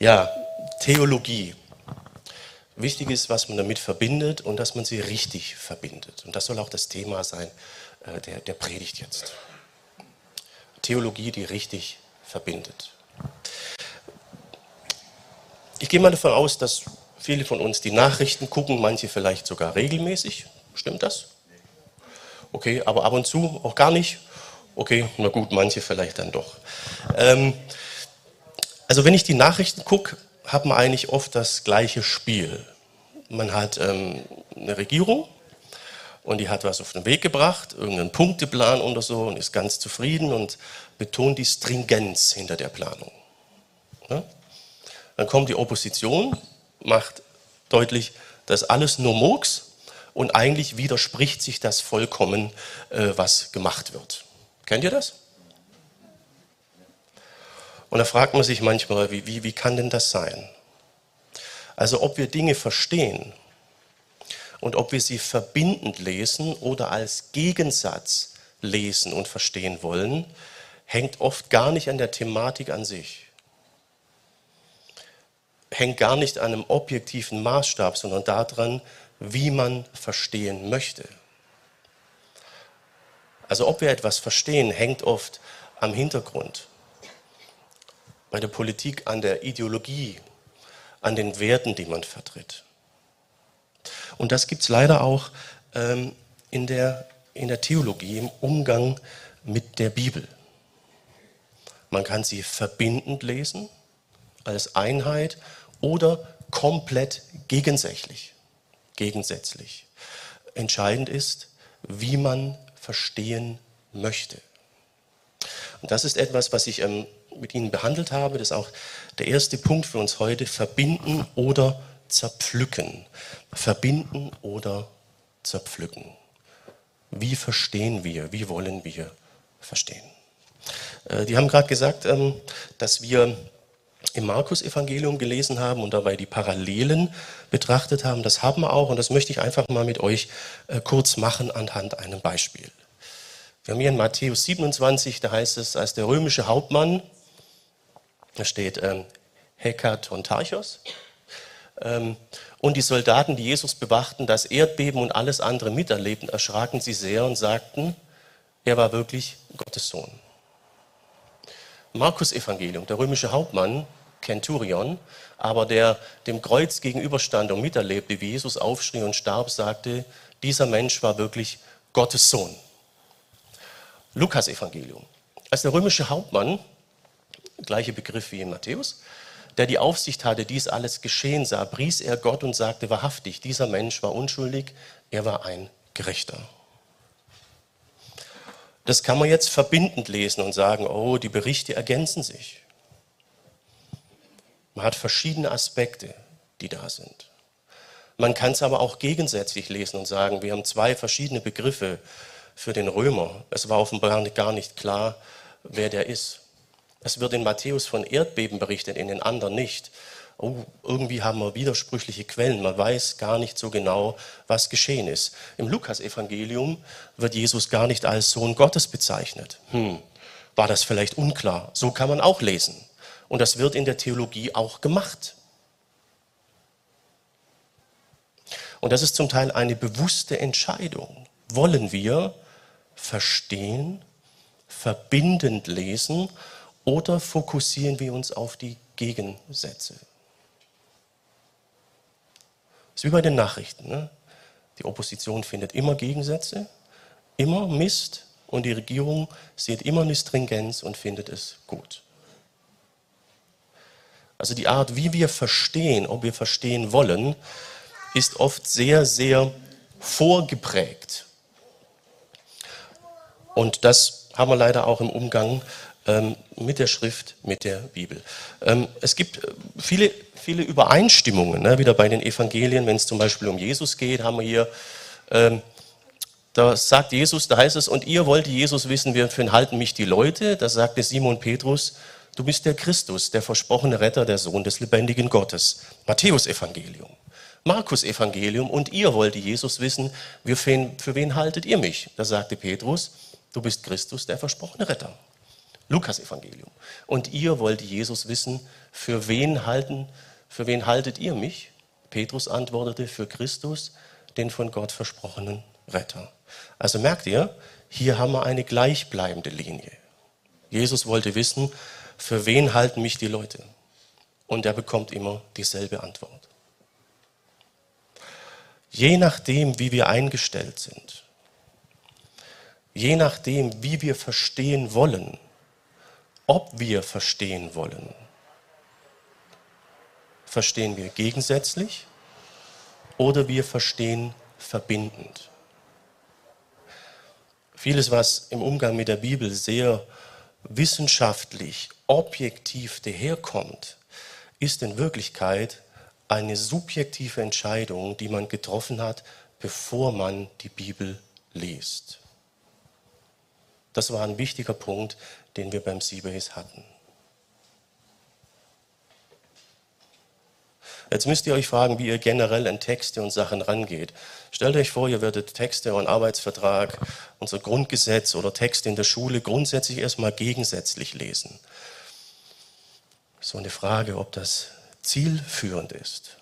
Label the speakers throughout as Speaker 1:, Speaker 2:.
Speaker 1: Ja, Theologie. Wichtig ist, was man damit verbindet und dass man sie richtig verbindet. Und das soll auch das Thema sein äh, der, der Predigt jetzt. Theologie, die richtig verbindet. Ich gehe mal davon aus, dass viele von uns die Nachrichten gucken, manche vielleicht sogar regelmäßig. Stimmt das? Okay, aber ab und zu auch gar nicht. Okay, na gut, manche vielleicht dann doch. Ähm, also wenn ich die Nachrichten gucke, hat man eigentlich oft das gleiche Spiel. Man hat ähm, eine Regierung und die hat was auf den Weg gebracht, irgendeinen Punkteplan oder so und ist ganz zufrieden und betont die Stringenz hinter der Planung. Ja? Dann kommt die Opposition, macht deutlich, das ist alles nur Murks und eigentlich widerspricht sich das vollkommen, äh, was gemacht wird. Kennt ihr das? Und da fragt man sich manchmal, wie, wie, wie kann denn das sein? Also ob wir Dinge verstehen und ob wir sie verbindend lesen oder als Gegensatz lesen und verstehen wollen, hängt oft gar nicht an der Thematik an sich. Hängt gar nicht an einem objektiven Maßstab, sondern daran, wie man verstehen möchte. Also ob wir etwas verstehen, hängt oft am Hintergrund bei der Politik an der Ideologie, an den Werten, die man vertritt. Und das gibt es leider auch ähm, in, der, in der Theologie, im Umgang mit der Bibel. Man kann sie verbindend lesen, als Einheit oder komplett gegensätzlich. gegensätzlich. Entscheidend ist, wie man verstehen möchte. Und das ist etwas, was ich ähm, mit Ihnen behandelt habe. Das ist auch der erste Punkt für uns heute. Verbinden oder zerpflücken. Verbinden oder zerpflücken. Wie verstehen wir? Wie wollen wir verstehen? Äh, die haben gerade gesagt, ähm, dass wir im Markus-Evangelium gelesen haben und dabei die Parallelen betrachtet haben. Das haben wir auch und das möchte ich einfach mal mit euch äh, kurz machen anhand einem Beispiel. Wir haben hier in Matthäus 27, da heißt es, als der römische Hauptmann da steht ähm, Hekatontarchos. Ähm, und die Soldaten, die Jesus bewachten, das Erdbeben und alles andere miterlebten, erschraken sie sehr und sagten, er war wirklich Gottes Sohn. Markus Evangelium, der römische Hauptmann, Kenturion, aber der dem Kreuz gegenüberstand und miterlebte, wie Jesus aufschrie und starb, sagte, dieser Mensch war wirklich Gottes Sohn. Lukas Evangelium. Als der römische Hauptmann gleiche Begriff wie in Matthäus, der die Aufsicht hatte, dies alles geschehen sah, pries er Gott und sagte wahrhaftig, dieser Mensch war unschuldig, er war ein Gerechter. Das kann man jetzt verbindend lesen und sagen, oh, die Berichte ergänzen sich. Man hat verschiedene Aspekte, die da sind. Man kann es aber auch gegensätzlich lesen und sagen, wir haben zwei verschiedene Begriffe für den Römer. Es war offenbar gar nicht klar, wer der ist. Es wird in Matthäus von Erdbeben berichtet, in den anderen nicht. Oh, irgendwie haben wir widersprüchliche Quellen. Man weiß gar nicht so genau, was geschehen ist. Im Lukas-Evangelium wird Jesus gar nicht als Sohn Gottes bezeichnet. Hm, war das vielleicht unklar? So kann man auch lesen. Und das wird in der Theologie auch gemacht. Und das ist zum Teil eine bewusste Entscheidung. Wollen wir verstehen, verbindend lesen oder fokussieren wir uns auf die Gegensätze? Das ist wie bei den Nachrichten. Ne? Die Opposition findet immer Gegensätze, immer Mist und die Regierung sieht immer eine Stringenz und findet es gut. Also die Art, wie wir verstehen, ob wir verstehen wollen, ist oft sehr, sehr vorgeprägt. Und das haben wir leider auch im Umgang mit der Schrift, mit der Bibel. Ähm, es gibt äh, viele, viele Übereinstimmungen, ne, wieder bei den Evangelien, wenn es zum Beispiel um Jesus geht, haben wir hier, ähm, da sagt Jesus, da heißt es, und ihr wollt Jesus wissen, wie halten mich die Leute? Da sagte Simon Petrus, du bist der Christus, der versprochene Retter, der Sohn des lebendigen Gottes. Matthäus Evangelium. Markus Evangelium und ihr wollt Jesus wissen, für wen haltet ihr mich? Da sagte Petrus, du bist Christus, der versprochene Retter. Lukas-Evangelium. Und ihr wollt Jesus wissen, für wen halten, für wen haltet ihr mich? Petrus antwortete, für Christus, den von Gott versprochenen Retter. Also merkt ihr, hier haben wir eine gleichbleibende Linie. Jesus wollte wissen, für wen halten mich die Leute? Und er bekommt immer dieselbe Antwort. Je nachdem, wie wir eingestellt sind, je nachdem, wie wir verstehen wollen, ob wir verstehen wollen, verstehen wir gegensätzlich oder wir verstehen verbindend. Vieles, was im Umgang mit der Bibel sehr wissenschaftlich, objektiv daherkommt, ist in Wirklichkeit eine subjektive Entscheidung, die man getroffen hat, bevor man die Bibel liest. Das war ein wichtiger Punkt, den wir beim Siebeis hatten. Jetzt müsst ihr euch fragen, wie ihr generell an Texte und Sachen rangeht. Stellt euch vor, ihr würdet Texte und Arbeitsvertrag, unser Grundgesetz oder Texte in der Schule grundsätzlich erstmal gegensätzlich lesen. So eine Frage, ob das zielführend ist.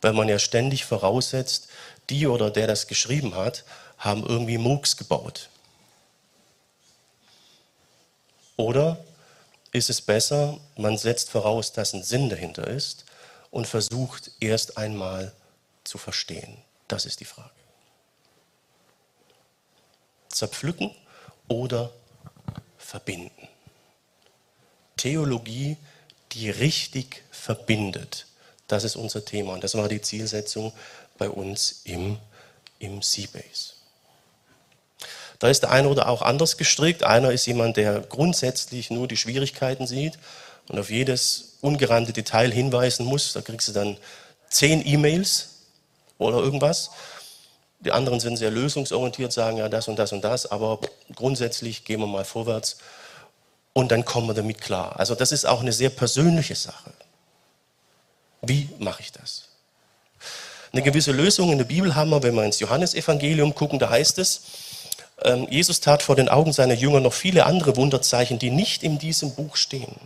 Speaker 1: Weil man ja ständig voraussetzt, die oder der das geschrieben hat, haben irgendwie MOOCs gebaut. Oder ist es besser, man setzt voraus, dass ein Sinn dahinter ist und versucht erst einmal zu verstehen? Das ist die Frage. Zerpflücken oder verbinden? Theologie, die richtig verbindet. Das ist unser Thema und das war die Zielsetzung bei uns im, im Seabase. Da ist der eine oder auch anders gestrickt. Einer ist jemand, der grundsätzlich nur die Schwierigkeiten sieht und auf jedes ungerannte Detail hinweisen muss. Da kriegst du dann zehn E-Mails oder irgendwas. Die anderen sind sehr lösungsorientiert, sagen ja das und das und das, aber grundsätzlich gehen wir mal vorwärts und dann kommen wir damit klar. Also das ist auch eine sehr persönliche Sache. Wie mache ich das? Eine gewisse Lösung in der Bibel haben wir, wenn wir ins Johannesevangelium gucken, da heißt es, Jesus tat vor den Augen seiner Jünger noch viele andere Wunderzeichen, die nicht in diesem Buch stehen.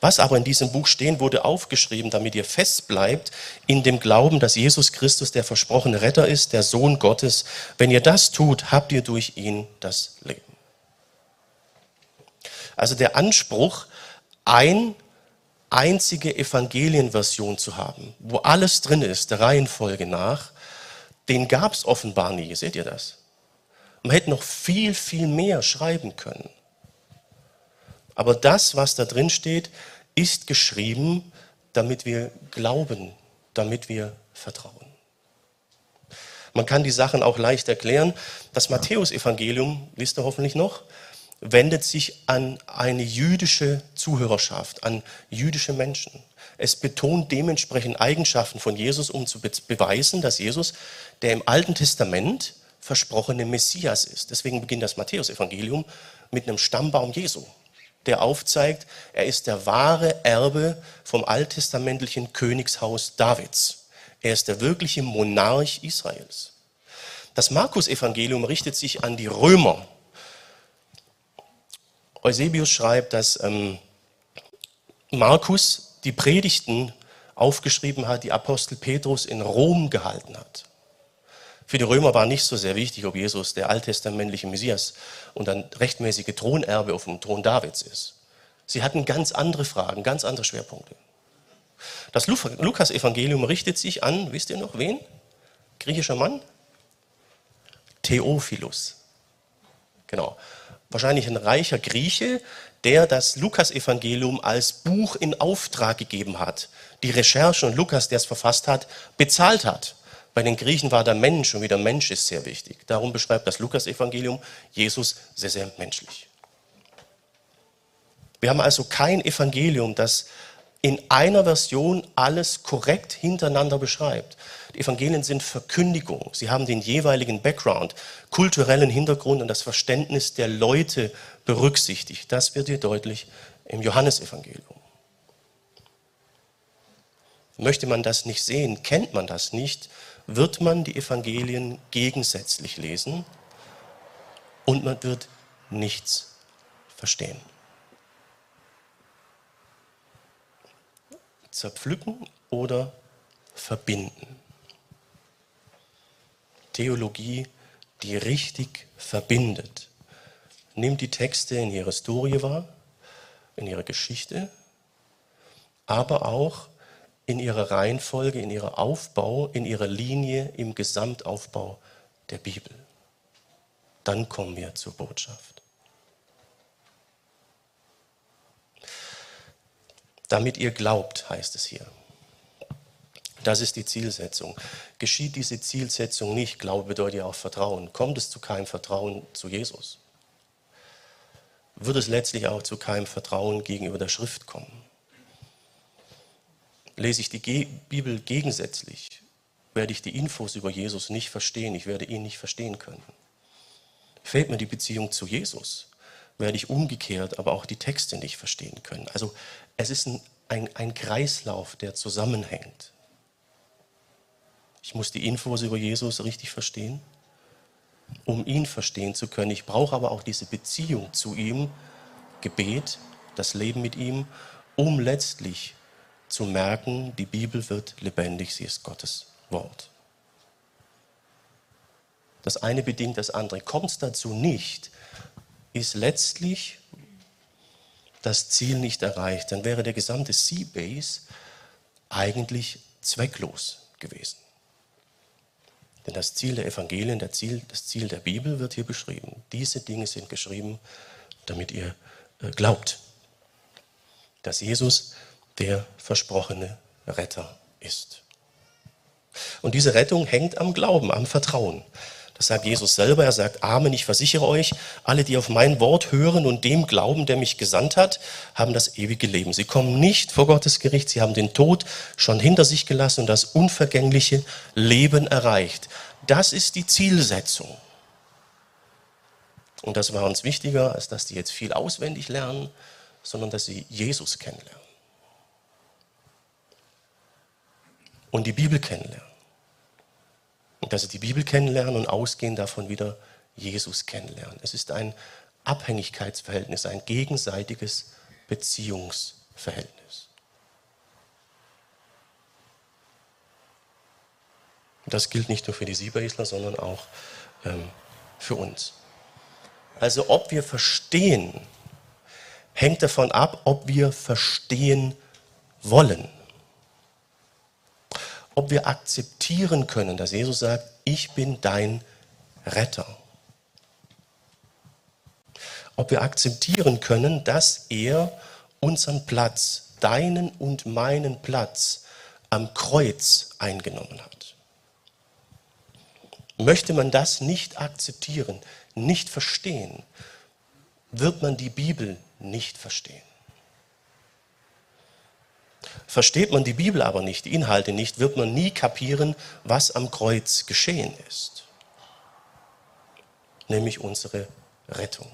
Speaker 1: Was aber in diesem Buch stehen, wurde aufgeschrieben, damit ihr fest bleibt in dem Glauben, dass Jesus Christus der versprochene Retter ist, der Sohn Gottes. Wenn ihr das tut, habt ihr durch ihn das Leben. Also der Anspruch, ein einzige Evangelienversion zu haben, wo alles drin ist, der Reihenfolge nach, den gab es offenbar nie. Seht ihr das? Man hätte noch viel, viel mehr schreiben können. Aber das, was da drin steht, ist geschrieben, damit wir glauben, damit wir vertrauen. Man kann die Sachen auch leicht erklären. Das Matthäusevangelium, wisst ihr hoffentlich noch, wendet sich an eine jüdische Zuhörerschaft, an jüdische Menschen. Es betont dementsprechend Eigenschaften von Jesus, um zu beweisen, dass Jesus, der im Alten Testament versprochene Messias ist. Deswegen beginnt das Matthäusevangelium mit einem Stammbaum Jesu, der aufzeigt, er ist der wahre Erbe vom alttestamentlichen Königshaus Davids. Er ist der wirkliche Monarch Israels. Das Markus-Evangelium richtet sich an die Römer. Eusebius schreibt, dass ähm, Markus die Predigten aufgeschrieben hat, die Apostel Petrus in Rom gehalten hat. Für die Römer war nicht so sehr wichtig, ob Jesus der alttestamentliche Messias und ein rechtmäßige Thronerbe auf dem Thron Davids ist. Sie hatten ganz andere Fragen, ganz andere Schwerpunkte. Das Lukas-Evangelium richtet sich an, wisst ihr noch, wen? Griechischer Mann? Theophilus. Genau. Wahrscheinlich ein reicher Grieche, der das Lukas-Evangelium als Buch in Auftrag gegeben hat, die Recherche und Lukas, der es verfasst hat, bezahlt hat. Bei den Griechen war der Mensch und wie der Mensch ist sehr wichtig. Darum beschreibt das Lukas-Evangelium Jesus sehr, sehr menschlich. Wir haben also kein Evangelium, das in einer Version alles korrekt hintereinander beschreibt. Die Evangelien sind Verkündigung. Sie haben den jeweiligen Background, kulturellen Hintergrund und das Verständnis der Leute berücksichtigt. Das wird hier deutlich im Johannesevangelium. Möchte man das nicht sehen, kennt man das nicht, wird man die Evangelien gegensätzlich lesen und man wird nichts verstehen. Zerpflücken oder verbinden. Theologie, die richtig verbindet. Nimmt die Texte in ihrer Historie wahr, in ihrer Geschichte, aber auch in ihrer Reihenfolge, in ihrer Aufbau, in ihrer Linie im Gesamtaufbau der Bibel. Dann kommen wir zur Botschaft. Damit ihr glaubt, heißt es hier. Das ist die Zielsetzung. Geschieht diese Zielsetzung nicht, Glaube bedeutet ja auch Vertrauen, kommt es zu keinem Vertrauen zu Jesus, wird es letztlich auch zu keinem Vertrauen gegenüber der Schrift kommen. Lese ich die Bibel gegensätzlich, werde ich die Infos über Jesus nicht verstehen, ich werde ihn nicht verstehen können. Fehlt mir die Beziehung zu Jesus, werde ich umgekehrt aber auch die Texte nicht verstehen können. Also es ist ein, ein, ein Kreislauf, der zusammenhängt. Ich muss die Infos über Jesus richtig verstehen, um ihn verstehen zu können. Ich brauche aber auch diese Beziehung zu ihm, Gebet, das Leben mit ihm, um letztlich zu merken, die Bibel wird lebendig, sie ist Gottes Wort. Das eine bedingt das andere. Kommt es dazu nicht, ist letztlich das Ziel nicht erreicht. Dann wäre der gesamte Seabase eigentlich zwecklos gewesen. Denn das Ziel der Evangelien, der Ziel, das Ziel der Bibel wird hier beschrieben. Diese Dinge sind geschrieben, damit ihr äh, glaubt, dass Jesus der versprochene Retter ist. Und diese Rettung hängt am Glauben, am Vertrauen. Das sagt Jesus selber. Er sagt, Amen, ich versichere euch, alle, die auf mein Wort hören und dem glauben, der mich gesandt hat, haben das ewige Leben. Sie kommen nicht vor Gottes Gericht. Sie haben den Tod schon hinter sich gelassen und das unvergängliche Leben erreicht. Das ist die Zielsetzung. Und das war uns wichtiger, als dass die jetzt viel auswendig lernen, sondern dass sie Jesus kennenlernen. Und die Bibel kennenlernen. Und dass sie die Bibel kennenlernen und ausgehend davon wieder Jesus kennenlernen. Es ist ein Abhängigkeitsverhältnis, ein gegenseitiges Beziehungsverhältnis. Das gilt nicht nur für die Sieberisler, sondern auch ähm, für uns. Also ob wir verstehen, hängt davon ab, ob wir verstehen wollen ob wir akzeptieren können, dass Jesus sagt, ich bin dein Retter. Ob wir akzeptieren können, dass er unseren Platz, deinen und meinen Platz am Kreuz eingenommen hat. Möchte man das nicht akzeptieren, nicht verstehen, wird man die Bibel nicht verstehen. Versteht man die Bibel aber nicht, die Inhalte nicht, wird man nie kapieren, was am Kreuz geschehen ist. Nämlich unsere Rettung.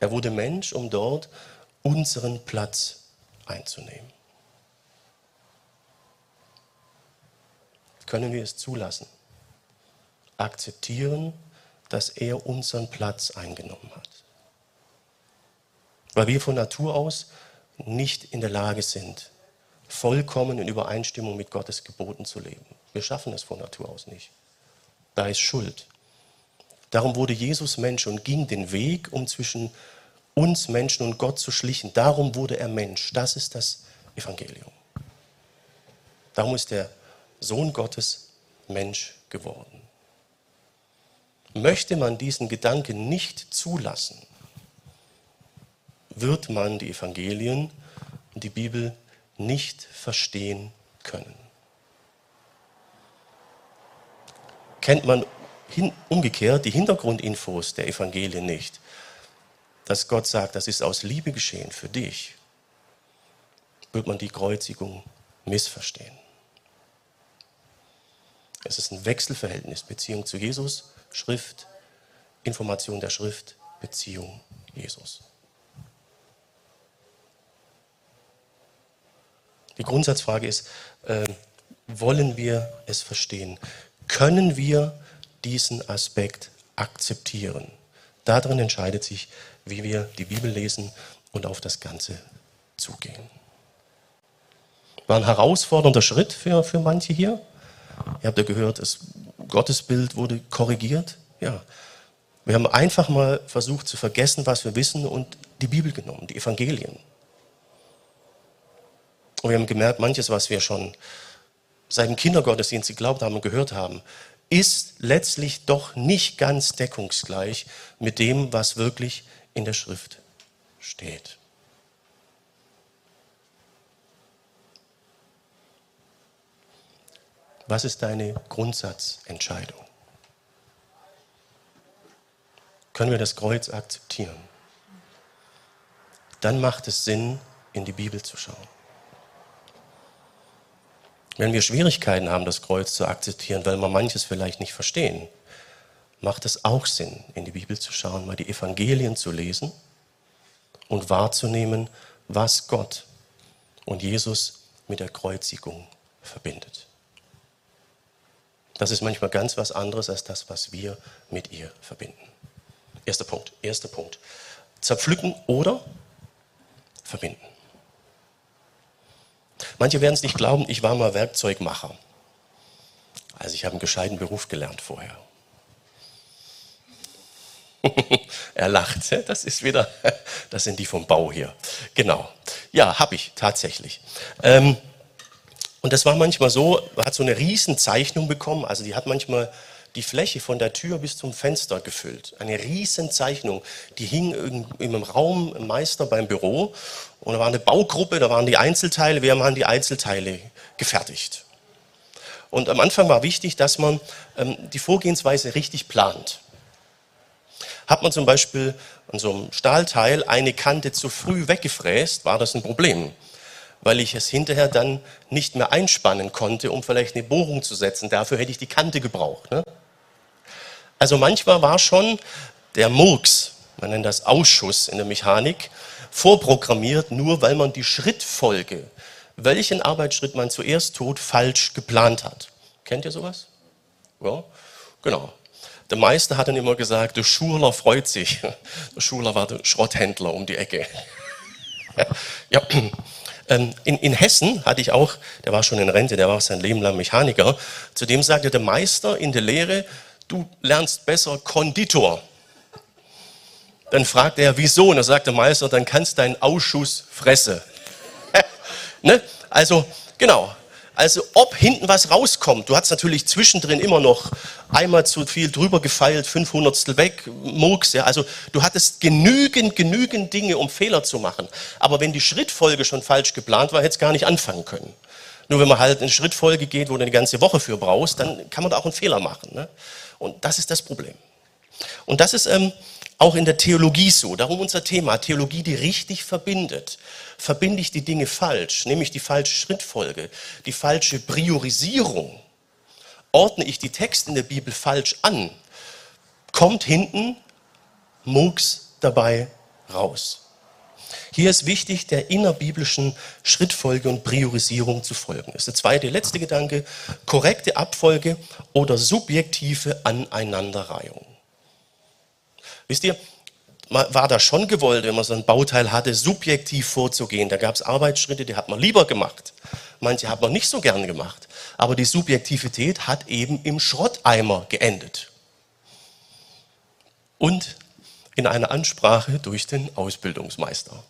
Speaker 1: Er wurde Mensch, um dort unseren Platz einzunehmen. Können wir es zulassen? Akzeptieren, dass er unseren Platz eingenommen hat. Weil wir von Natur aus nicht in der Lage sind, vollkommen in Übereinstimmung mit Gottes Geboten zu leben. Wir schaffen es von Natur aus nicht. Da ist Schuld. Darum wurde Jesus Mensch und ging den Weg, um zwischen uns Menschen und Gott zu schlichen. Darum wurde er Mensch. Das ist das Evangelium. Darum ist der Sohn Gottes Mensch geworden. Möchte man diesen Gedanken nicht zulassen, wird man die Evangelien und die Bibel nicht verstehen können. Kennt man hin, umgekehrt die Hintergrundinfos der Evangelien nicht, dass Gott sagt, das ist aus Liebe geschehen für dich, wird man die Kreuzigung missverstehen. Es ist ein Wechselverhältnis, Beziehung zu Jesus, Schrift, Information der Schrift, Beziehung Jesus. Die Grundsatzfrage ist, äh, wollen wir es verstehen? Können wir diesen Aspekt akzeptieren? Darin entscheidet sich, wie wir die Bibel lesen und auf das Ganze zugehen. War ein herausfordernder Schritt für, für manche hier. Ihr habt ja gehört, das Gottesbild wurde korrigiert. Ja. Wir haben einfach mal versucht zu vergessen, was wir wissen und die Bibel genommen, die Evangelien. Und wir haben gemerkt, manches, was wir schon seit dem Kindergottesdienst geglaubt haben und gehört haben, ist letztlich doch nicht ganz deckungsgleich mit dem, was wirklich in der Schrift steht. Was ist deine Grundsatzentscheidung? Können wir das Kreuz akzeptieren? Dann macht es Sinn, in die Bibel zu schauen. Wenn wir Schwierigkeiten haben, das Kreuz zu akzeptieren, weil wir manches vielleicht nicht verstehen, macht es auch Sinn, in die Bibel zu schauen, mal die Evangelien zu lesen und wahrzunehmen, was Gott und Jesus mit der Kreuzigung verbindet. Das ist manchmal ganz was anderes als das, was wir mit ihr verbinden. Erster Punkt, erster Punkt. Zerpflücken oder verbinden. Manche werden es nicht glauben, ich war mal Werkzeugmacher. Also ich habe einen gescheiten Beruf gelernt vorher. er lacht, das ist wieder, das sind die vom Bau hier. Genau. Ja, habe ich tatsächlich. Ähm, und das war manchmal so, man hat so eine Riesenzeichnung bekommen, also die hat manchmal die Fläche von der Tür bis zum Fenster gefüllt. Eine Riesenzeichnung, die hing im Raum im Meister beim Büro und da war eine Baugruppe, da waren die Einzelteile, wir haben die Einzelteile gefertigt. Und am Anfang war wichtig, dass man ähm, die Vorgehensweise richtig plant. Hat man zum Beispiel an so einem Stahlteil eine Kante zu früh weggefräst, war das ein Problem weil ich es hinterher dann nicht mehr einspannen konnte, um vielleicht eine Bohrung zu setzen. Dafür hätte ich die Kante gebraucht. Ne? Also manchmal war schon der Murks, man nennt das Ausschuss in der Mechanik, vorprogrammiert, nur weil man die Schrittfolge, welchen Arbeitsschritt man zuerst tut, falsch geplant hat. Kennt ihr sowas? Ja, genau. Der Meister hat dann immer gesagt, der Schuler freut sich. Der Schuler war der Schrotthändler um die Ecke. ja, ähm, in, in, Hessen hatte ich auch, der war schon in Rente, der war sein Leben lang Mechaniker, zu dem sagte der Meister in der Lehre, du lernst besser Konditor. Dann fragt er, wieso? Und dann sagt der Meister, dann kannst deinen Ausschuss fressen. ne? Also, genau. Also ob hinten was rauskommt, du hast natürlich zwischendrin immer noch einmal zu viel drüber gefeilt, 500 weg, Murks, ja. Also du hattest genügend, genügend Dinge, um Fehler zu machen. Aber wenn die Schrittfolge schon falsch geplant war, hätte es gar nicht anfangen können. Nur wenn man halt in Schrittfolge geht, wo du eine ganze Woche für brauchst, dann kann man da auch einen Fehler machen. Ne? Und das ist das Problem. Und das ist ähm, auch in der Theologie so. Darum unser Thema, Theologie, die richtig verbindet. Verbinde ich die Dinge falsch, nämlich die falsche Schrittfolge, die falsche Priorisierung, ordne ich die Texte in der Bibel falsch an, kommt hinten Murks dabei raus. Hier ist wichtig, der innerbiblischen Schrittfolge und Priorisierung zu folgen. Das ist der zweite, letzte Gedanke, korrekte Abfolge oder subjektive Aneinanderreihung. Wisst ihr, war da schon gewollt, wenn man so ein Bauteil hatte, subjektiv vorzugehen. Da gab es Arbeitsschritte, die hat man lieber gemacht. Manche hat man nicht so gern gemacht. Aber die Subjektivität hat eben im Schrotteimer geendet. Und in einer Ansprache durch den Ausbildungsmeister.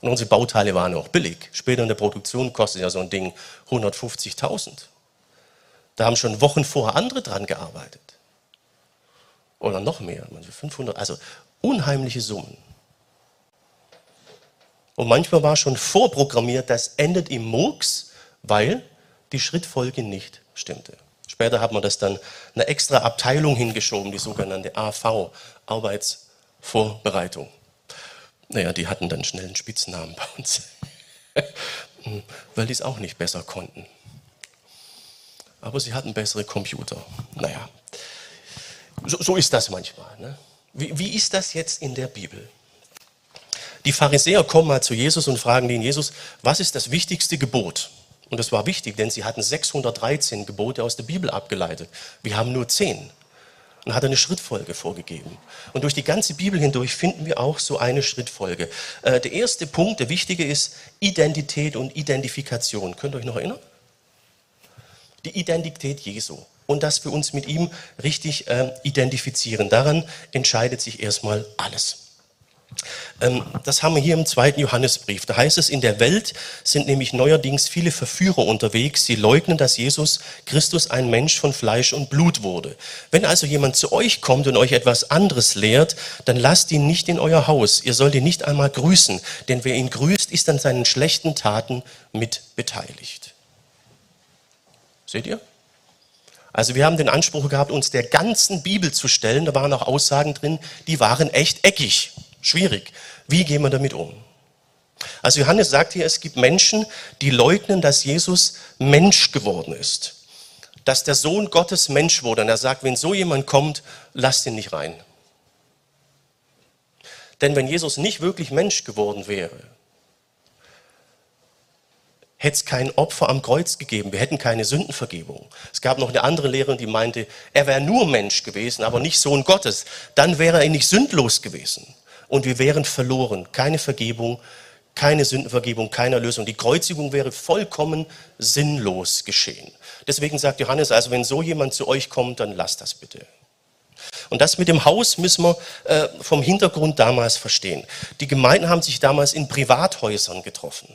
Speaker 1: Und unsere Bauteile waren auch billig. Später in der Produktion kostet ja so ein Ding 150.000. Da haben schon Wochen vorher andere dran gearbeitet oder noch mehr, 500, also unheimliche Summen. Und manchmal war schon vorprogrammiert, das endet im Murks, weil die Schrittfolge nicht stimmte. Später hat man das dann eine extra Abteilung hingeschoben, die sogenannte AV, Arbeitsvorbereitung. Naja, die hatten dann schnell einen Spitznamen bei uns, weil die es auch nicht besser konnten. Aber sie hatten bessere Computer. Naja, so, so ist das manchmal. Ne? Wie, wie ist das jetzt in der Bibel? Die Pharisäer kommen mal zu Jesus und fragen den Jesus, was ist das wichtigste Gebot? Und das war wichtig, denn sie hatten 613 Gebote aus der Bibel abgeleitet. Wir haben nur 10. und hat eine Schrittfolge vorgegeben. Und durch die ganze Bibel hindurch finden wir auch so eine Schrittfolge. Äh, der erste Punkt, der wichtige ist Identität und Identifikation. Könnt ihr euch noch erinnern? Die Identität Jesu und dass wir uns mit ihm richtig äh, identifizieren. Daran entscheidet sich erstmal alles. Ähm, das haben wir hier im zweiten Johannesbrief. Da heißt es, in der Welt sind nämlich neuerdings viele Verführer unterwegs. Sie leugnen, dass Jesus Christus ein Mensch von Fleisch und Blut wurde. Wenn also jemand zu euch kommt und euch etwas anderes lehrt, dann lasst ihn nicht in euer Haus. Ihr sollt ihn nicht einmal grüßen, denn wer ihn grüßt, ist an seinen schlechten Taten mit beteiligt. Seht ihr? Also wir haben den Anspruch gehabt, uns der ganzen Bibel zu stellen. Da waren auch Aussagen drin, die waren echt eckig. Schwierig. Wie gehen wir damit um? Also Johannes sagt hier, es gibt Menschen, die leugnen, dass Jesus Mensch geworden ist. Dass der Sohn Gottes Mensch wurde. Und er sagt, wenn so jemand kommt, lasst ihn nicht rein. Denn wenn Jesus nicht wirklich Mensch geworden wäre, hätte es kein Opfer am Kreuz gegeben. Wir hätten keine Sündenvergebung. Es gab noch eine andere Lehrerin, die meinte, er wäre nur Mensch gewesen, aber nicht Sohn Gottes. Dann wäre er nicht sündlos gewesen und wir wären verloren. Keine Vergebung, keine Sündenvergebung, keine Erlösung. Die Kreuzigung wäre vollkommen sinnlos geschehen. Deswegen sagt Johannes, also wenn so jemand zu euch kommt, dann lasst das bitte. Und das mit dem Haus müssen wir äh, vom Hintergrund damals verstehen. Die Gemeinden haben sich damals in Privathäusern getroffen.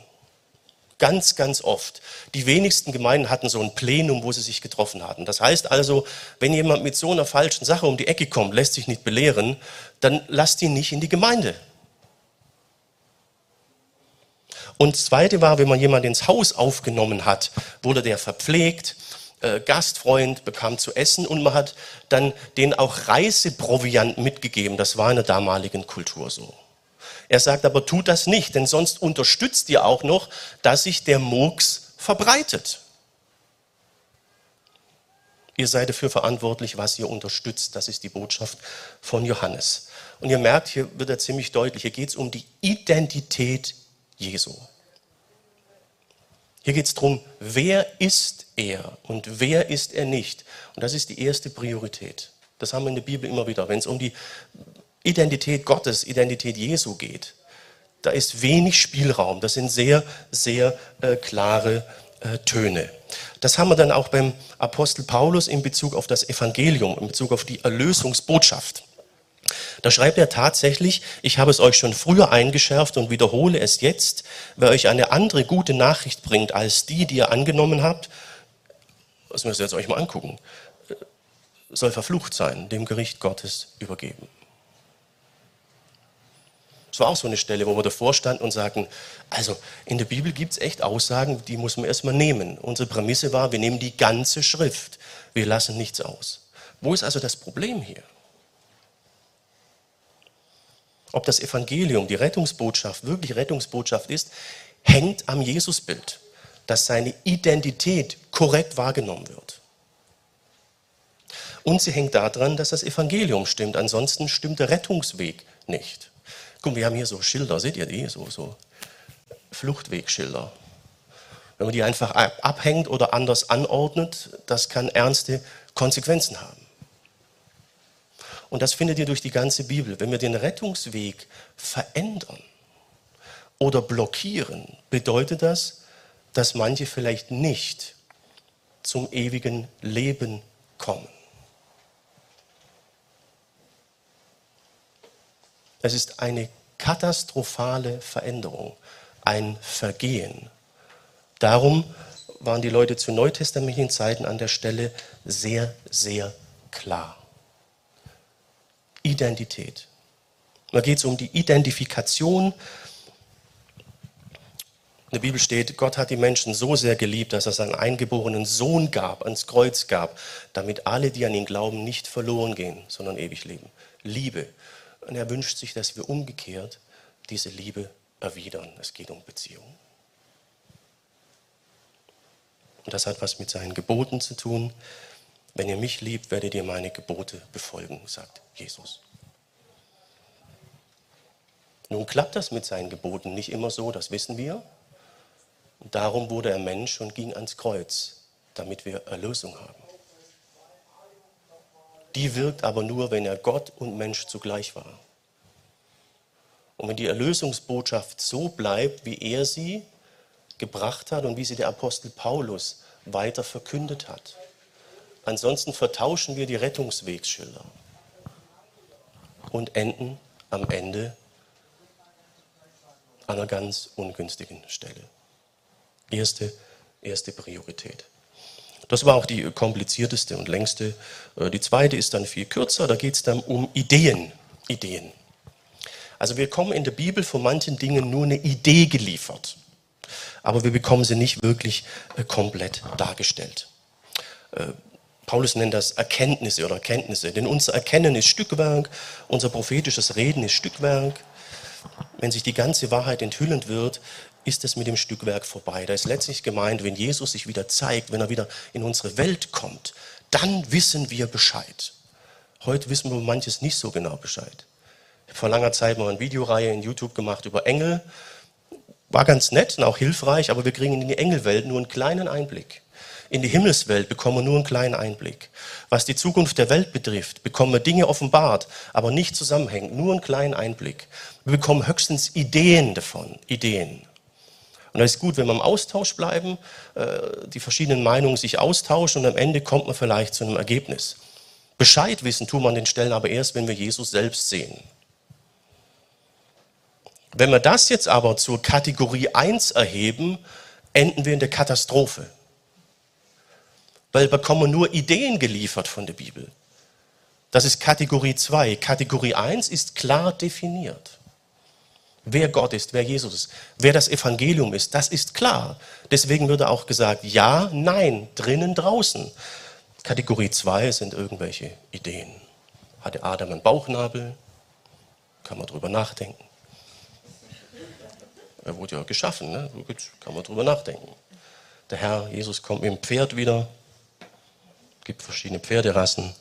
Speaker 1: Ganz, ganz oft. Die wenigsten Gemeinden hatten so ein Plenum, wo sie sich getroffen hatten. Das heißt also, wenn jemand mit so einer falschen Sache um die Ecke kommt, lässt sich nicht belehren, dann lasst ihn nicht in die Gemeinde. Und das Zweite war, wenn man jemanden ins Haus aufgenommen hat, wurde der verpflegt, äh, Gastfreund, bekam zu essen und man hat dann den auch Reiseproviant mitgegeben. Das war in der damaligen Kultur so. Er sagt aber, tut das nicht, denn sonst unterstützt ihr auch noch, dass sich der Murks verbreitet. Ihr seid dafür verantwortlich, was ihr unterstützt. Das ist die Botschaft von Johannes. Und ihr merkt, hier wird er ziemlich deutlich, hier geht es um die Identität Jesu. Hier geht es darum, wer ist er und wer ist er nicht. Und das ist die erste Priorität. Das haben wir in der Bibel immer wieder. Wenn es um die Identität Gottes, Identität Jesu geht, da ist wenig Spielraum. Das sind sehr, sehr äh, klare äh, Töne. Das haben wir dann auch beim Apostel Paulus in Bezug auf das Evangelium, in Bezug auf die Erlösungsbotschaft. Da schreibt er tatsächlich, ich habe es euch schon früher eingeschärft und wiederhole es jetzt, wer euch eine andere gute Nachricht bringt als die, die ihr angenommen habt, das müsst ihr jetzt euch mal angucken, äh, soll verflucht sein, dem Gericht Gottes übergeben. Das war auch so eine Stelle, wo wir davor standen und sagten, also in der Bibel gibt es echt Aussagen, die muss man erstmal nehmen. Unsere Prämisse war, wir nehmen die ganze Schrift. Wir lassen nichts aus. Wo ist also das Problem hier? Ob das Evangelium, die Rettungsbotschaft, wirklich Rettungsbotschaft ist, hängt am Jesusbild, dass seine Identität korrekt wahrgenommen wird. Und sie hängt daran, dass das Evangelium stimmt. Ansonsten stimmt der Rettungsweg nicht. Guck, wir haben hier so Schilder, seht ihr die? So, so Fluchtwegschilder. Wenn man die einfach abhängt oder anders anordnet, das kann ernste Konsequenzen haben. Und das findet ihr durch die ganze Bibel. Wenn wir den Rettungsweg verändern oder blockieren, bedeutet das, dass manche vielleicht nicht zum ewigen Leben kommen. Es ist eine katastrophale Veränderung, ein Vergehen. Darum waren die Leute zu neutestamentlichen Zeiten an der Stelle sehr, sehr klar. Identität. Da geht es um die Identifikation. In der Bibel steht, Gott hat die Menschen so sehr geliebt, dass er seinen eingeborenen Sohn gab, ans Kreuz gab, damit alle, die an ihn glauben, nicht verloren gehen, sondern ewig leben. Liebe. Und er wünscht sich, dass wir umgekehrt diese Liebe erwidern. Es geht um Beziehung. Und das hat was mit seinen Geboten zu tun. Wenn ihr mich liebt, werdet ihr meine Gebote befolgen, sagt Jesus. Nun klappt das mit seinen Geboten nicht immer so, das wissen wir. Und darum wurde er Mensch und ging ans Kreuz, damit wir Erlösung haben. Die wirkt aber nur, wenn er Gott und Mensch zugleich war. Und wenn die Erlösungsbotschaft so bleibt, wie er sie gebracht hat und wie sie der Apostel Paulus weiter verkündet hat. Ansonsten vertauschen wir die Rettungswegsschilder und enden am Ende an einer ganz ungünstigen Stelle. Erste, erste Priorität. Das war auch die komplizierteste und längste. Äh, die zweite ist dann viel kürzer, da geht es dann um Ideen. Ideen. Also wir kommen in der Bibel von manchen Dingen nur eine Idee geliefert, aber wir bekommen sie nicht wirklich äh, komplett dargestellt. Äh, Paulus nennt das Erkenntnisse oder Erkenntnisse, denn unser Erkennen ist Stückwerk, unser prophetisches Reden ist Stückwerk. Wenn sich die ganze Wahrheit enthüllend wird, ist es mit dem Stückwerk vorbei. Da ist letztlich gemeint, wenn Jesus sich wieder zeigt, wenn er wieder in unsere Welt kommt, dann wissen wir Bescheid. Heute wissen wir manches nicht so genau Bescheid. Ich habe vor langer Zeit mal eine Videoreihe in YouTube gemacht über Engel. War ganz nett und auch hilfreich, aber wir kriegen in die Engelwelt nur einen kleinen Einblick. In die Himmelswelt bekommen wir nur einen kleinen Einblick. Was die Zukunft der Welt betrifft, bekommen wir Dinge offenbart, aber nicht zusammenhängend, nur einen kleinen Einblick. Wir bekommen höchstens Ideen davon, Ideen. Und es ist gut, wenn wir im Austausch bleiben, äh, die verschiedenen Meinungen sich austauschen und am Ende kommt man vielleicht zu einem Ergebnis. Bescheid wissen tut man an den Stellen aber erst, wenn wir Jesus selbst sehen. Wenn wir das jetzt aber zur Kategorie 1 erheben, enden wir in der Katastrophe. Weil wir bekommen nur Ideen geliefert von der Bibel. Das ist Kategorie 2. Kategorie 1 ist klar definiert. Wer Gott ist, wer Jesus ist, wer das Evangelium ist, das ist klar. Deswegen würde auch gesagt, ja, nein, drinnen, draußen. Kategorie 2 sind irgendwelche Ideen. Hatte Adam einen Bauchnabel? Kann man drüber nachdenken. Er wurde ja geschaffen, ne? Gut, kann man drüber nachdenken. Der Herr Jesus kommt mit dem Pferd wieder. Es gibt verschiedene Pferderassen.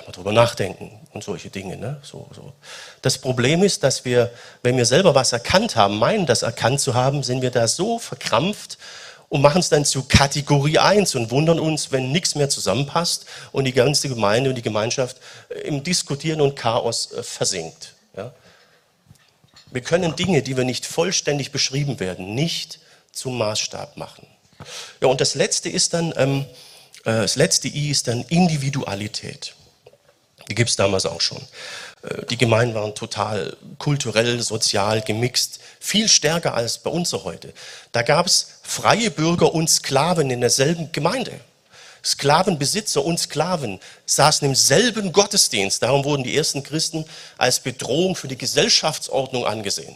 Speaker 1: Kann man drüber nachdenken und solche Dinge. Ne? So, so. Das Problem ist, dass wir, wenn wir selber was erkannt haben, meinen, das erkannt zu haben, sind wir da so verkrampft und machen es dann zu Kategorie 1 und wundern uns, wenn nichts mehr zusammenpasst und die ganze Gemeinde und die Gemeinschaft im Diskutieren und Chaos äh, versinkt. Ja? Wir können Dinge, die wir nicht vollständig beschrieben werden, nicht zum Maßstab machen. Ja, und das letzte ist dann, ähm, äh, das letzte I ist dann Individualität. Die gibt es damals auch schon. Äh, die Gemeinden waren total kulturell, sozial gemixt, viel stärker als bei uns heute. Da gab es freie Bürger und Sklaven in derselben Gemeinde. Sklavenbesitzer und Sklaven saßen im selben Gottesdienst. Darum wurden die ersten Christen als Bedrohung für die Gesellschaftsordnung angesehen,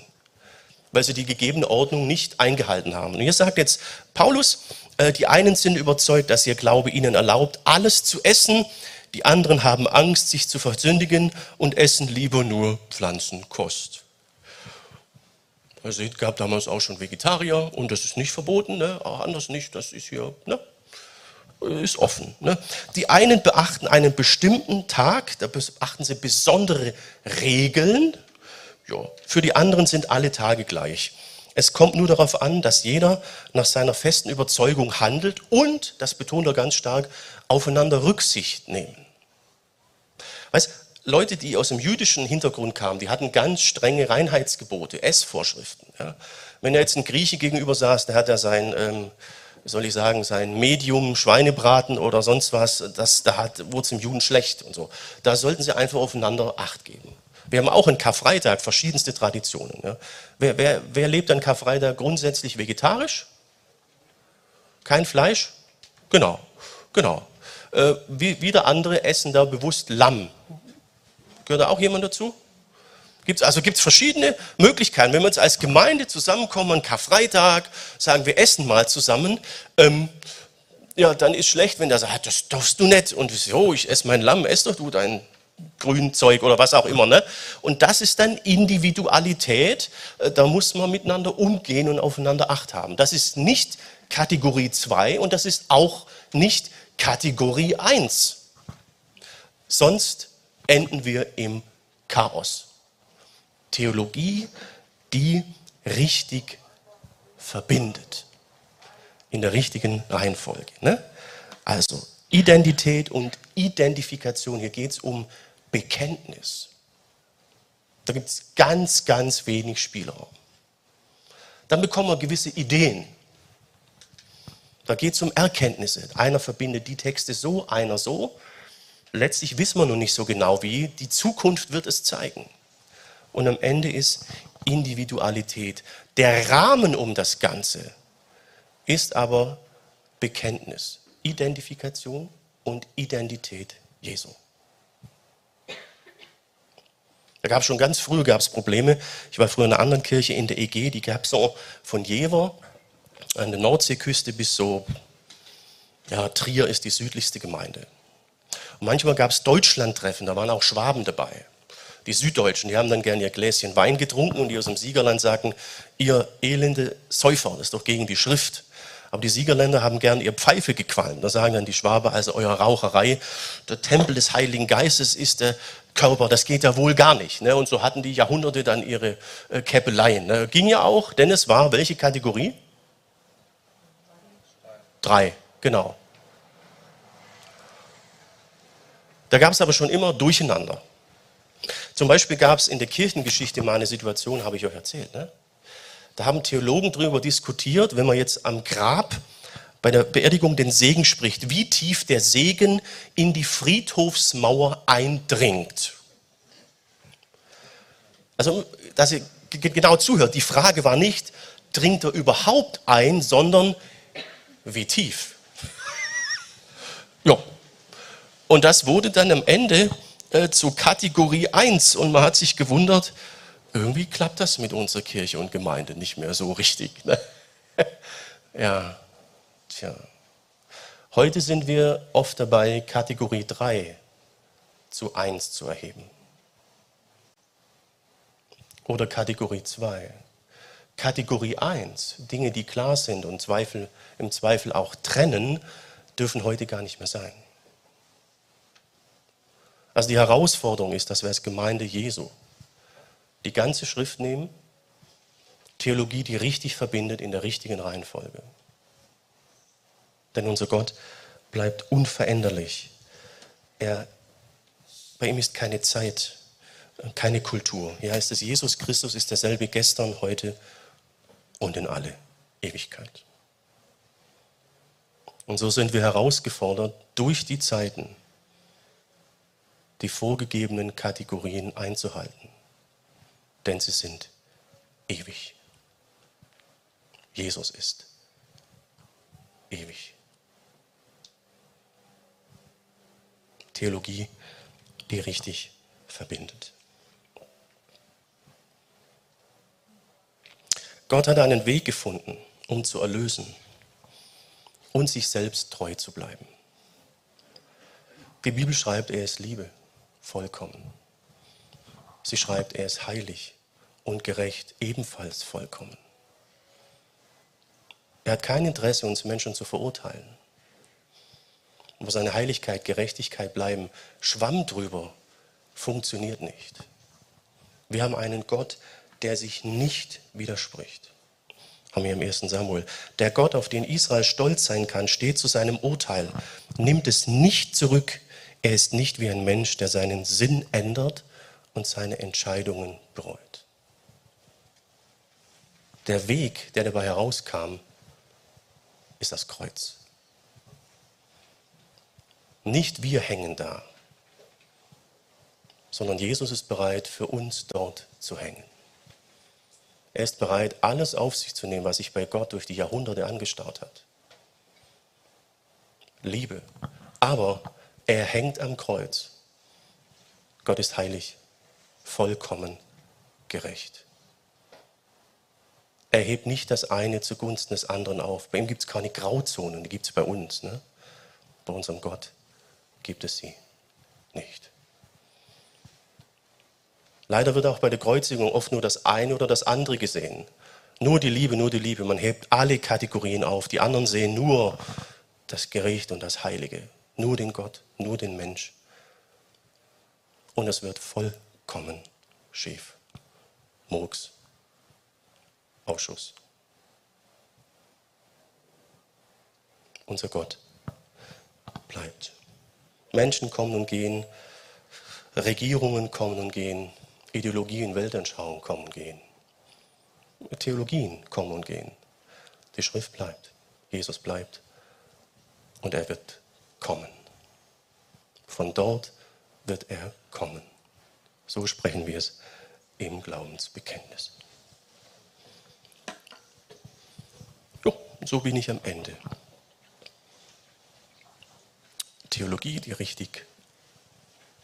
Speaker 1: weil sie die gegebene Ordnung nicht eingehalten haben. Und hier sagt jetzt Paulus, äh, die einen sind überzeugt, dass ihr Glaube ihnen erlaubt, alles zu essen. Die anderen haben Angst, sich zu versündigen und essen lieber nur Pflanzenkost. Ihr seht, gab damals auch schon Vegetarier und das ist nicht verboten, ne? auch anders nicht, das ist hier, ne? ist offen. Ne? Die einen beachten einen bestimmten Tag, da beachten sie besondere Regeln. Ja, für die anderen sind alle Tage gleich. Es kommt nur darauf an, dass jeder nach seiner festen Überzeugung handelt und, das betont er ganz stark, aufeinander Rücksicht nehmen. Weißt, Leute, die aus dem jüdischen Hintergrund kamen, die hatten ganz strenge Reinheitsgebote, Essvorschriften. Ja. Wenn er jetzt ein Grieche gegenüber saß, der hat ja sein ähm, soll ich sagen, sein Medium, Schweinebraten oder sonst was, das, da hat, wurde es im Juden schlecht und so. Da sollten sie einfach aufeinander Acht geben. Wir haben auch in Karfreitag verschiedenste Traditionen. Ja. Wer, wer, wer lebt an Karfreitag grundsätzlich vegetarisch? Kein Fleisch? Genau, genau. Äh, wie, wieder andere essen da bewusst Lamm. Gehört da auch jemand dazu? Gibt's, also gibt es verschiedene Möglichkeiten. Wenn wir uns als Gemeinde zusammenkommen, an Karfreitag, sagen wir essen mal zusammen, ähm, ja, dann ist schlecht, wenn der sagt, das darfst du nicht. Und so, ich esse mein Lamm, ess doch du dein Grünzeug oder was auch immer. Ne? Und das ist dann Individualität. Äh, da muss man miteinander umgehen und aufeinander Acht haben. Das ist nicht Kategorie 2 und das ist auch nicht Kategorie 1. Sonst enden wir im Chaos. Theologie, die richtig verbindet. In der richtigen Reihenfolge. Ne? Also Identität und Identifikation. Hier geht es um Bekenntnis. Da gibt es ganz, ganz wenig Spielraum. Dann bekommen wir gewisse Ideen. Da geht es um Erkenntnisse. Einer verbindet die Texte so, einer so. Letztlich wissen wir noch nicht so genau wie. Die Zukunft wird es zeigen. Und am Ende ist Individualität. Der Rahmen um das Ganze ist aber Bekenntnis, Identifikation und Identität Jesu. Da gab es schon ganz früh gab's Probleme. Ich war früher in einer anderen Kirche in der EG, die gab es so von Jever an der Nordseeküste bis so, ja, Trier ist die südlichste Gemeinde. Und manchmal gab es Deutschlandtreffen, da waren auch Schwaben dabei. Die Süddeutschen, die haben dann gerne ihr Gläschen Wein getrunken und die aus dem Siegerland sagten, ihr elende Säufer, das ist doch gegen die Schrift. Aber die Siegerländer haben gern ihr Pfeife gequalmt. Da sagen dann die Schwabe, also eure Raucherei, der Tempel des Heiligen Geistes ist der Körper, das geht ja wohl gar nicht. Ne? Und so hatten die Jahrhunderte dann ihre äh, Käppeleien. Ne? Ging ja auch, denn es war welche Kategorie? Drei, genau. Da gab es aber schon immer Durcheinander. Zum Beispiel gab es in der Kirchengeschichte mal eine Situation, habe ich euch erzählt. Ne? Da haben Theologen darüber diskutiert, wenn man jetzt am Grab bei der Beerdigung den Segen spricht, wie tief der Segen in die Friedhofsmauer eindringt. Also, dass ihr genau zuhört, die Frage war nicht, dringt er überhaupt ein, sondern wie tief. ja. Und das wurde dann am Ende äh, zu Kategorie 1 und man hat sich gewundert, irgendwie klappt das mit unserer Kirche und Gemeinde nicht mehr so richtig. Ne? ja. Tja, heute sind wir oft dabei, Kategorie 3 zu 1 zu erheben. Oder Kategorie 2. Kategorie 1, Dinge, die klar sind und Zweifel, im Zweifel auch trennen, dürfen heute gar nicht mehr sein. Also die Herausforderung ist, dass wir als Gemeinde Jesu die ganze Schrift nehmen, Theologie, die richtig verbindet in der richtigen Reihenfolge. Denn unser Gott bleibt unveränderlich. Er, bei ihm ist keine Zeit, keine Kultur. Hier heißt es, Jesus Christus ist derselbe gestern, heute und in alle Ewigkeit. Und so sind wir herausgefordert, durch die Zeiten die vorgegebenen Kategorien einzuhalten. Denn sie sind ewig. Jesus ist ewig. Theologie, die richtig verbindet. Gott hat einen Weg gefunden, um zu erlösen und sich selbst treu zu bleiben. Die Bibel schreibt, er ist Liebe, vollkommen. Sie schreibt, er ist heilig und gerecht, ebenfalls vollkommen. Er hat kein Interesse, uns Menschen zu verurteilen wo seine Heiligkeit, Gerechtigkeit bleiben, Schwamm drüber, funktioniert nicht. Wir haben einen Gott, der sich nicht widerspricht. Haben wir im 1. Samuel. Der Gott, auf den Israel stolz sein kann, steht zu seinem Urteil, nimmt es nicht zurück. Er ist nicht wie ein Mensch, der seinen Sinn ändert und seine Entscheidungen bereut. Der Weg, der dabei herauskam, ist das Kreuz. Nicht wir hängen da, sondern Jesus ist bereit, für uns dort zu hängen. Er ist bereit, alles auf sich zu nehmen, was sich bei Gott durch die Jahrhunderte angestaut hat. Liebe. Aber er hängt am Kreuz. Gott ist heilig, vollkommen gerecht. Er hebt nicht das eine zugunsten des anderen auf. Bei ihm gibt es keine Grauzonen, die gibt es bei uns, ne? bei unserem Gott gibt es sie nicht. Leider wird auch bei der Kreuzigung oft nur das eine oder das andere gesehen. Nur die Liebe, nur die Liebe. Man hebt alle Kategorien auf. Die anderen sehen nur das Gericht und das Heilige. Nur den Gott, nur den Mensch. Und es wird vollkommen schief. Murks. Ausschuss. Unser Gott bleibt. Menschen kommen und gehen, Regierungen kommen und gehen, Ideologien, Weltanschauungen kommen und gehen, Theologien kommen und gehen. Die Schrift bleibt, Jesus bleibt und er wird kommen. Von dort wird er kommen. So sprechen wir es im Glaubensbekenntnis. Jo, so bin ich am Ende. Theologie, die richtig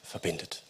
Speaker 1: verbindet.